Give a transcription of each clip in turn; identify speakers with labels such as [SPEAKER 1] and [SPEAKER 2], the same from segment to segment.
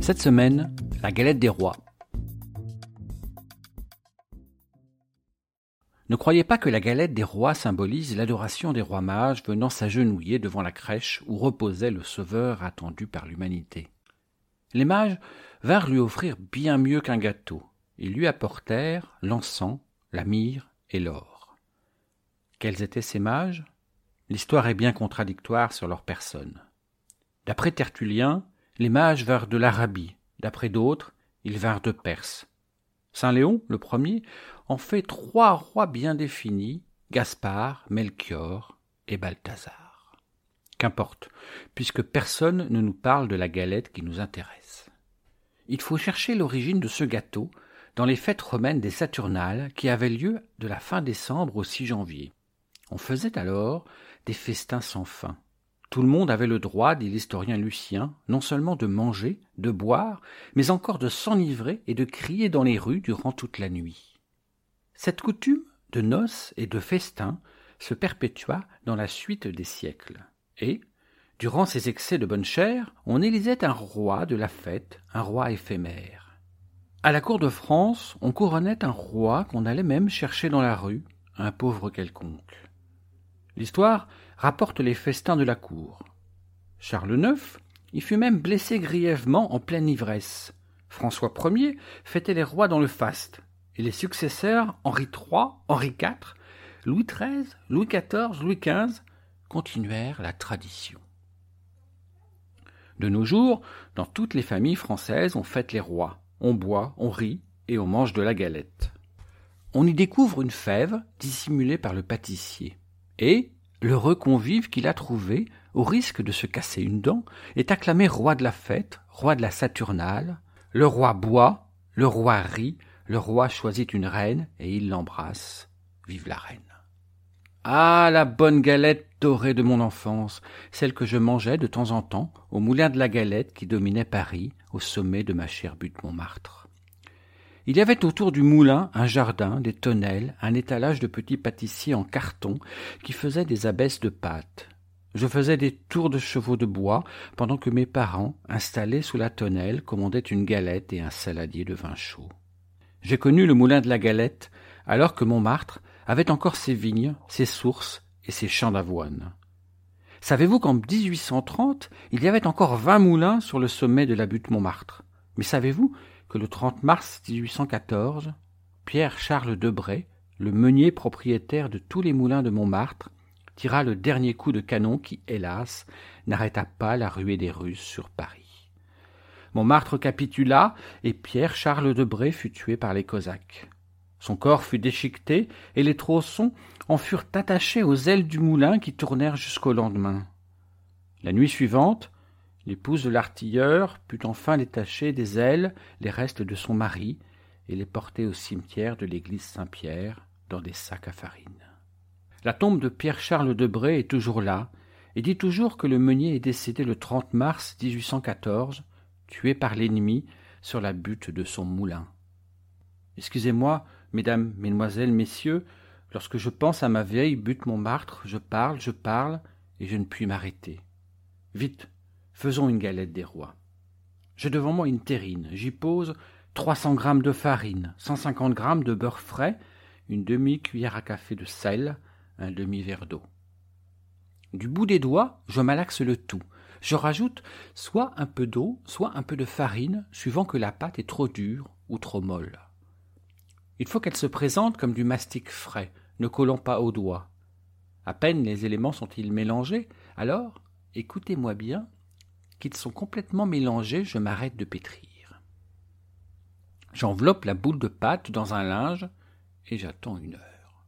[SPEAKER 1] Cette semaine, la galette des rois. Ne croyez pas que la galette des rois symbolise l'adoration des rois mages venant s'agenouiller devant la crèche où reposait le sauveur attendu par l'humanité. Les mages vinrent lui offrir bien mieux qu'un gâteau. Ils lui apportèrent l'encens, la myrrhe et l'or. Quels étaient ces mages? L'histoire est bien contradictoire sur leur personne. D'après Tertullien, les mages vinrent de l'Arabie, d'après d'autres, ils vinrent de Perse. Saint Léon, le premier, en fait trois rois bien définis, Gaspard, Melchior et Balthazar. Qu'importe, puisque personne ne nous parle de la galette qui nous intéresse. Il faut chercher l'origine de ce gâteau dans les fêtes romaines des Saturnales qui avaient lieu de la fin décembre au 6 janvier. On faisait alors des festins sans fin. Tout le monde avait le droit, dit l'historien Lucien, non seulement de manger, de boire, mais encore de s'enivrer et de crier dans les rues durant toute la nuit. Cette coutume de noces et de festins se perpétua dans la suite des siècles, et, durant ces excès de bonne chère, on élisait un roi de la fête, un roi éphémère. À la cour de France, on couronnait un roi qu'on allait même chercher dans la rue, un pauvre quelconque. L'histoire rapporte les festins de la cour. Charles IX y fut même blessé grièvement en pleine ivresse. François Ier fêtait les rois dans le faste, et les successeurs Henri III, Henri IV, Louis XIII, Louis XIV, Louis XV continuèrent la tradition. De nos jours, dans toutes les familles françaises, on fête les rois, on boit, on rit et on mange de la galette. On y découvre une fève dissimulée par le pâtissier. Et l'heureux convive qui l'a trouvé, au risque de se casser une dent, est acclamé roi de la fête, roi de la Saturnale. Le roi boit, le roi rit, le roi choisit une reine et il l'embrasse. Vive la reine. Ah, la bonne galette dorée de mon enfance, celle que je mangeais de temps en temps au moulin de la galette qui dominait Paris, au sommet de ma chère butte Montmartre. Il y avait autour du moulin un jardin, des tonnelles, un étalage de petits pâtissiers en carton qui faisaient des abesses de pâte. Je faisais des tours de chevaux de bois pendant que mes parents, installés sous la tonnelle, commandaient une galette et un saladier de vin chaud. J'ai connu le moulin de la Galette, alors que Montmartre avait encore ses vignes, ses sources et ses champs d'avoine. Savez-vous qu'en 1830, il y avait encore vingt moulins sur le sommet de la butte Montmartre? Mais savez-vous que le 30 mars 1814, Pierre-Charles Debray, le meunier propriétaire de tous les moulins de Montmartre, tira le dernier coup de canon qui, hélas, n'arrêta pas la ruée des Russes sur Paris. Montmartre capitula, et Pierre Charles de Bray fut tué par les Cosaques. Son corps fut déchiqueté, et les tronçons en furent attachés aux ailes du moulin qui tournèrent jusqu'au lendemain. La nuit suivante, l'épouse de l'artilleur put enfin détacher des ailes les restes de son mari et les porter au cimetière de l'église Saint-Pierre dans des sacs à farine. La tombe de Pierre Charles de Bray est toujours là, et dit toujours que le meunier est décédé le 30 mars 1814 tué par l'ennemi sur la butte de son moulin. Excusez-moi, mesdames, mesdemoiselles, messieurs, lorsque je pense à ma vieille butte Montmartre, je parle, je parle, et je ne puis m'arrêter. Vite, faisons une galette des rois. J'ai devant moi une terrine, j'y pose trois cents grammes de farine, cent cinquante grammes de beurre frais, une demi-cuillère à café de sel, un demi-verre d'eau. Du bout des doigts, je malaxe le tout, je rajoute soit un peu d'eau, soit un peu de farine, suivant que la pâte est trop dure ou trop molle. Il faut qu'elle se présente comme du mastic frais, ne collant pas aux doigts. À peine les éléments sont-ils mélangés, alors, écoutez-moi bien, qu'ils sont complètement mélangés, je m'arrête de pétrir. J'enveloppe la boule de pâte dans un linge et j'attends une heure.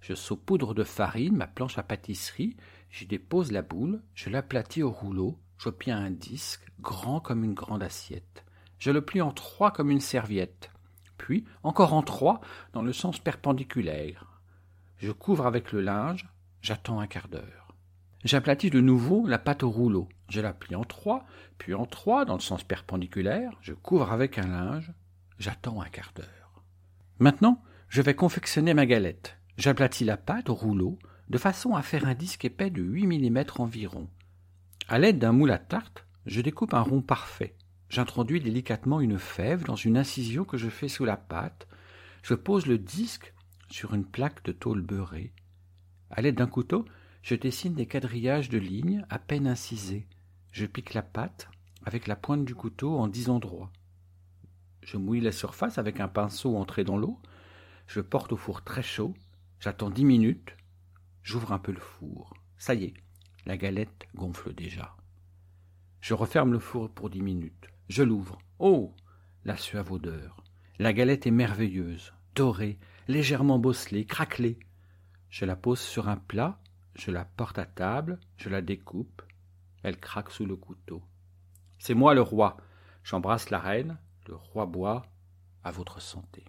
[SPEAKER 1] Je saupoudre de farine ma planche à pâtisserie J'y dépose la boule, je l'aplatis au rouleau, J'obtiens un disque, grand comme une grande assiette. Je le plie en trois comme une serviette. Puis, encore en trois, dans le sens perpendiculaire. Je couvre avec le linge, j'attends un quart d'heure. J'aplatis de nouveau la pâte au rouleau. Je la plie en trois, puis en trois dans le sens perpendiculaire. Je couvre avec un linge, j'attends un quart d'heure. Maintenant, je vais confectionner ma galette. J'aplatis la pâte au rouleau de façon à faire un disque épais de 8 mm environ. À l'aide d'un moule à tarte, je découpe un rond parfait. J'introduis délicatement une fève dans une incision que je fais sous la pâte. Je pose le disque sur une plaque de tôle beurrée. À l'aide d'un couteau, je dessine des quadrillages de lignes à peine incisés. Je pique la pâte avec la pointe du couteau en dix endroits. Je mouille la surface avec un pinceau entré dans l'eau. Je porte au four très chaud. J'attends dix minutes. J'ouvre un peu le four. Ça y est, la galette gonfle déjà. Je referme le four pour dix minutes. Je l'ouvre. Oh La suave odeur. La galette est merveilleuse, dorée, légèrement bosselée, craquelée. Je la pose sur un plat, je la porte à table, je la découpe. Elle craque sous le couteau. C'est moi le roi. J'embrasse la reine, le roi boit à votre santé.